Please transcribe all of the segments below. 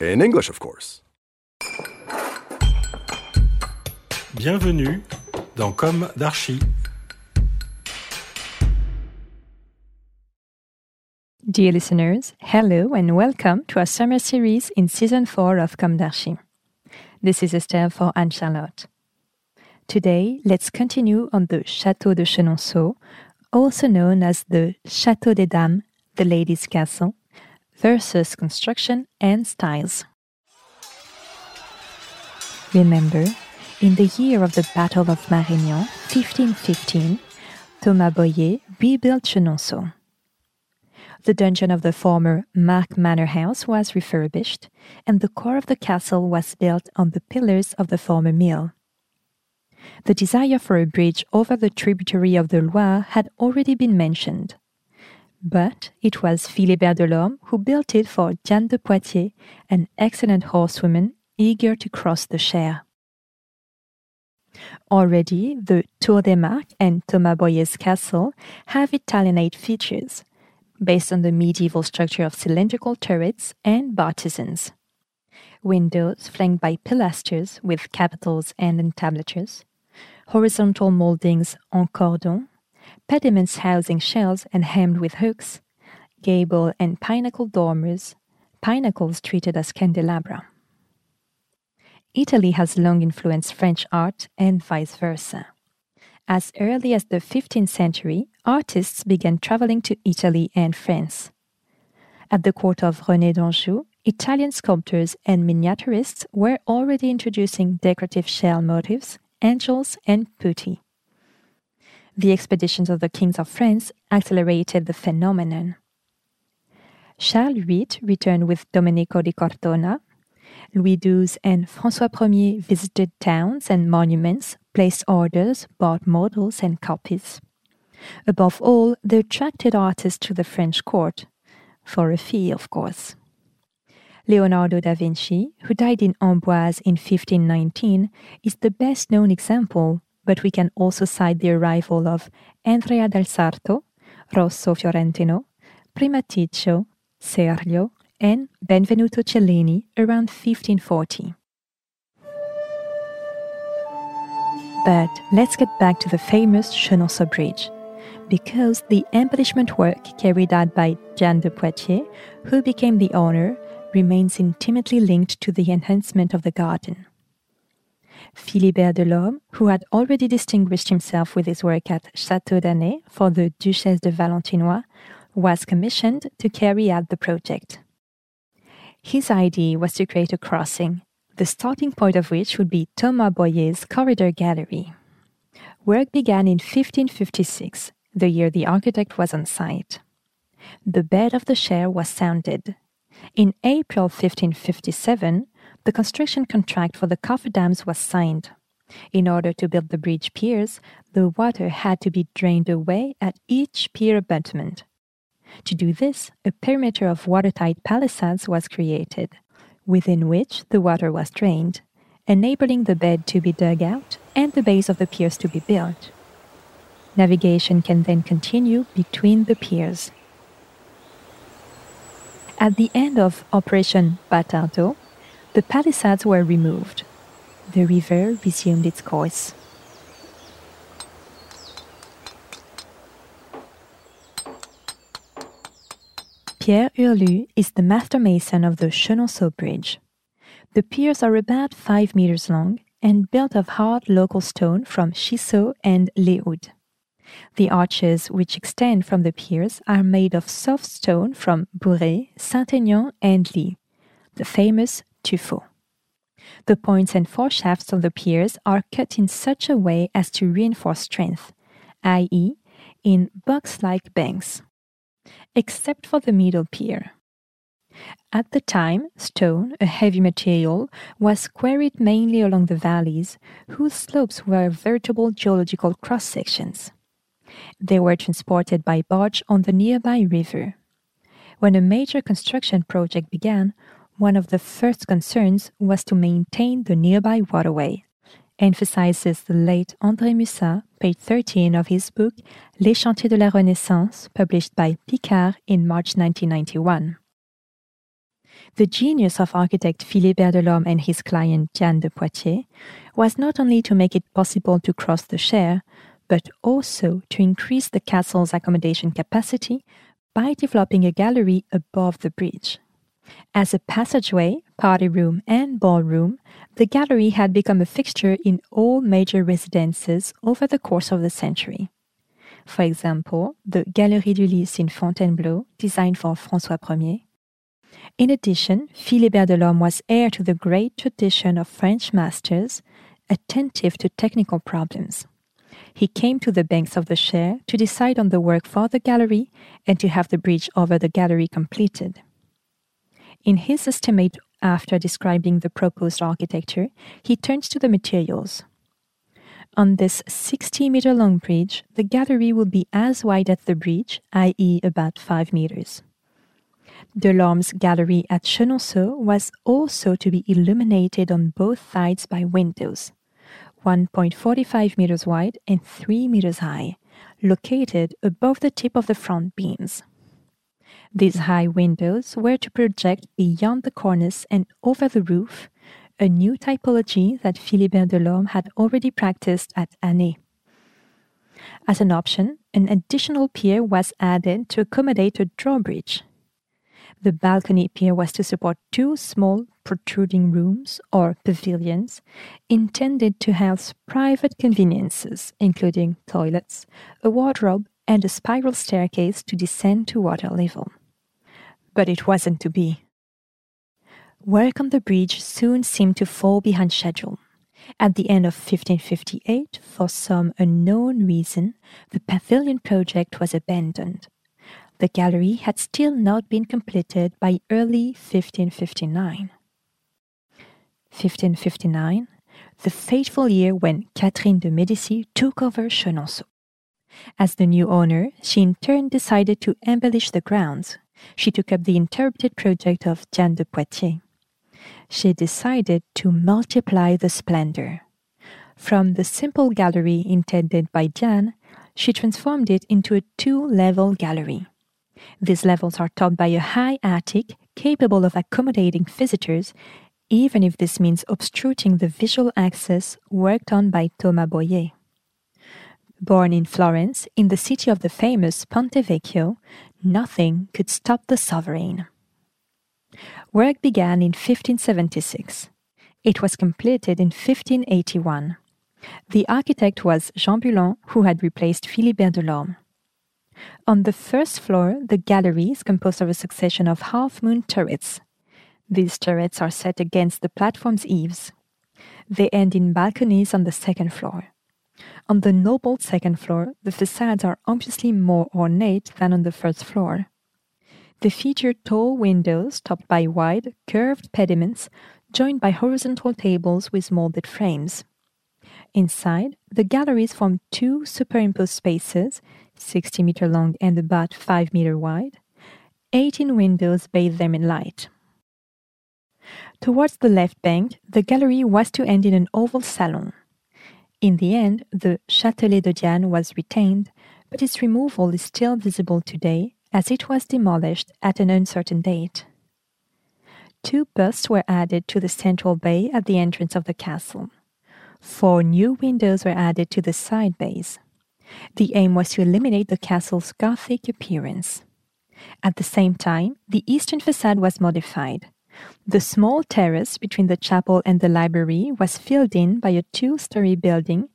In English, of course. Bienvenue dans Comme d'Archi. Dear listeners, hello and welcome to our summer series in season 4 of Comme d'Archi. This is Estelle for Anne Charlotte. Today, let's continue on the Château de Chenonceau, also known as the Château des Dames, the Ladies' Castle, versus construction and styles. Remember, in the year of the Battle of Marignan, 1515, Thomas Bohier rebuilt Chenonceau. The dungeon of the former Marques Manor House was refurbished, and the core of the castle was built on the pillars of the former mill. The desire for a bridge over the tributary of the Loire had already been mentioned. But it was Philibert Delorme who built it for Diane de Poitiers, an excellent horsewoman eager to cross the Cher. Already, the Tour des Marques and Thomas Bohier's castle have Italianate features, based on the medieval structure of cylindrical turrets and bartizans. Windows flanked by pilasters with capitals and entablatures, horizontal moldings en cordon, pediments housing shells and hemmed with hooks, gable and pinnacle dormers, pinnacles treated as candelabra. Italy has long influenced French art and vice versa. As early as the 15th century, artists began traveling to Italy and France. At the court of René d'Anjou, Italian sculptors and miniaturists were already introducing decorative shell motifs, angels, and putti. The expeditions of the kings of France accelerated the phenomenon. Charles VIII returned with Domenico di Cortona. Louis XII and François Ier visited towns and monuments, placed orders, bought models and copies. Above all, they attracted artists to the French court, for a fee, of course. Leonardo da Vinci, who died in Amboise in 1519, is the best known example, but we can also cite the arrival of Andrea del Sarto, Rosso Fiorentino, Primaticcio, Serlio, and Benvenuto Cellini around 1540. But let's get back to the famous Chenonceau Bridge, because the embellishment work carried out by Diane de Poitiers, who became the owner, remains intimately linked to the enhancement of the garden. Philibert Delorme, who had already distinguished himself with his work at Château d'Anet for the Duchesse de Valentinois, was commissioned to carry out the project. His idea was to create a crossing, the starting point of which would be Thomas Bohier's corridor gallery. Work began in 1556, the year the architect was on site. The bed of the Cher was sounded. In April 1557, the construction contract for the cofferdams was signed. In order to build the bridge piers, the water had to be drained away at each pier abutment. To do this, a perimeter of watertight palisades was created, within which the water was drained, enabling the bed to be dug out and the base of the piers to be built. Navigation can then continue between the piers. At the end of Operation batardeau, the palisades were removed. The river resumed its course. Pierre Hurlu is the master mason of the Chenonceau Bridge. The piers are about 5 meters long and built of hard local stone from Chisseaux and Les Houdes. The arches which extend from the piers are made of soft stone from Bourré, Saint-Aignan, and Ly, the famous tuffeau. The points and foreshafts of the piers are cut in such a way as to reinforce strength, i.e., in box like banks, except for the middle pier. At the time, stone, a heavy material, was quarried mainly along the valleys, whose slopes were veritable geological cross sections. They were transported by barge on the nearby river. When a major construction project began, one of the first concerns was to maintain the nearby waterway, emphasizes the late André Mussat, page 13 of his book Les Chantiers de la Renaissance, published by Picard in March 1991. The genius of architect Philibert Delorme and his client Diane de Poitiers was not only to make it possible to cross the Cher, but also to increase the castle's accommodation capacity by developing a gallery above the bridge. As a passageway, party room, and ballroom, the gallery had become a fixture in all major residences over the course of the century. For example, the Galerie d'Ulysse in Fontainebleau, designed for François Ier. In addition, Philibert Delorme was heir to the great tradition of French masters, attentive to technical problems. He came to the banks of the Cher to decide on the work for the gallery and to have the bridge over the gallery completed. In his estimate after describing the proposed architecture, he turns to the materials. On this 60 meter long bridge, the gallery will be as wide as the bridge, i.e., about 5 meters. Delorme's gallery at Chenonceau was also to be illuminated on both sides by windows, 1.45 meters wide and 3 meters high, located above the tip of the front beams. These high windows were to project beyond the cornice and over the roof, a new typology that Philibert Delorme had already practiced at Anet. As an option, an additional pier was added to accommodate a drawbridge. The balcony pier was to support two small protruding rooms or pavilions intended to house private conveniences, including toilets, a wardrobe, and a spiral staircase to descend to water level but it wasn't to be. Work on the bridge soon seemed to fall behind schedule. At the end of 1558, for some unknown reason, the pavilion project was abandoned. The gallery had still not been completed by early 1559. 1559, the fateful year when Catherine de' Medici took over Chenonceau. As the new owner, she in turn decided to embellish the grounds, she took up the interrupted project of Diane de Poitiers. She decided to multiply the splendor. From the simple gallery intended by Diane, she transformed it into a two level gallery. These levels are topped by a high attic capable of accommodating visitors, even if this means obstructing the visual access worked on by Thomas Bohier. Born in Florence, in the city of the famous Ponte Vecchio, nothing could stop the sovereign. Work began in 1576. It was completed in 1581. The architect was Jean Bullant, who had replaced Philibert Delorme. On the first floor, the gallery is composed of a succession of half moon turrets. These turrets are set against the platform's eaves. They end in balconies on the second floor. On the noble second floor, the facades are obviously more ornate than on the first floor. They feature tall windows topped by wide, curved pediments joined by horizontal tables with molded frames. Inside, the galleries form two superimposed spaces, 60 meter long and about 5 meter wide. 18 windows bathe them in light. Towards the left bank, the gallery was to end in an oval salon. In the end, the Châtelet de Diane was retained, but its removal is still visible today as it was demolished at an uncertain date. Two busts were added to the central bay at the entrance of the castle. Four new windows were added to the side bays. The aim was to eliminate the castle's Gothic appearance. At the same time, the eastern facade was modified. The small terrace between the chapel and the library was filled in by a two story building,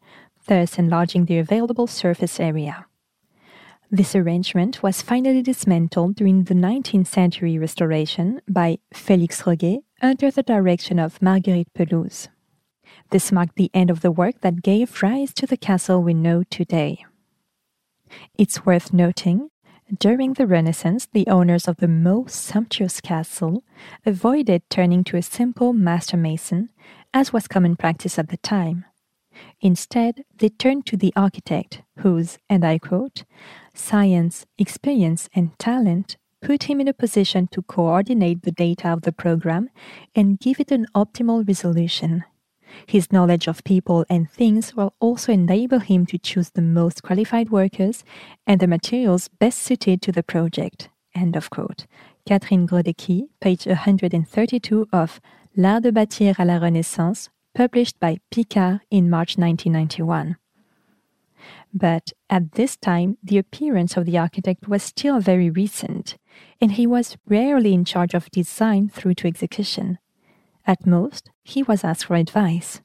thus enlarging the available surface area. This arrangement was finally dismantled during the 19th century restoration by Félix Roguet under the direction of Marguerite Pelouze. This marked the end of the work that gave rise to the castle we know today. It's worth noting During the Renaissance, the owners of the most sumptuous castle avoided turning to a simple master mason, as was common practice at the time. Instead, they turned to the architect, whose, and I quote, science, experience, and talent put him in a position to coordinate the data of the program and give it an optimal resolution. His knowledge of people and things will also enable him to choose the most qualified workers and the materials best suited to the project. End of quote. Catherine Grodecki, page 132 of L'art de bâtir à la Renaissance, published by Picard in March 1991. But at this time, the appearance of the architect was still very recent, and he was rarely in charge of design through to execution. At most, he was asked for advice.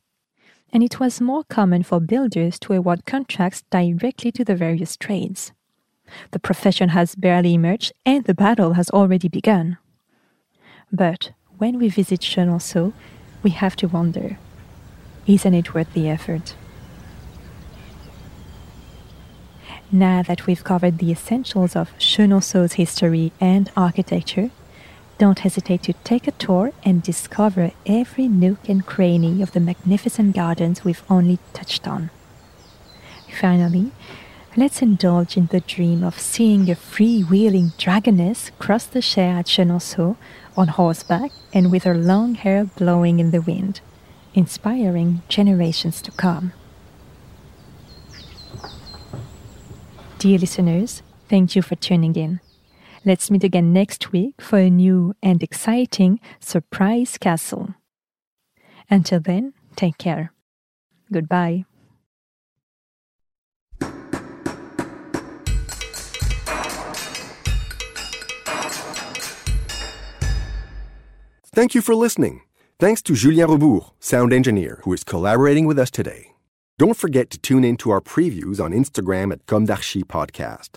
And it was more common for builders to award contracts directly to the various trades. The profession has barely emerged and the battle has already begun. But when we visit Chenonceau, we have to wonder isn't it worth the effort? Now that we've covered the essentials of Chenonceau's history and architecture, don't hesitate to take a tour and discover every nook and cranny of the magnificent gardens we've only touched on. Finally, let's indulge in the dream of seeing a freewheeling dragoness cross the Cher at Chenonceau on horseback and with her long hair blowing in the wind, inspiring generations to come. Dear listeners, thank you for tuning in. Let's meet again next week for a new and exciting surprise castle. Until then, take care. Goodbye. Thank you for listening. Thanks to Julien Rebours, sound engineer, who is collaborating with us today. Don't forget to tune in to our previews on Instagram at Comme d'Archi Podcast.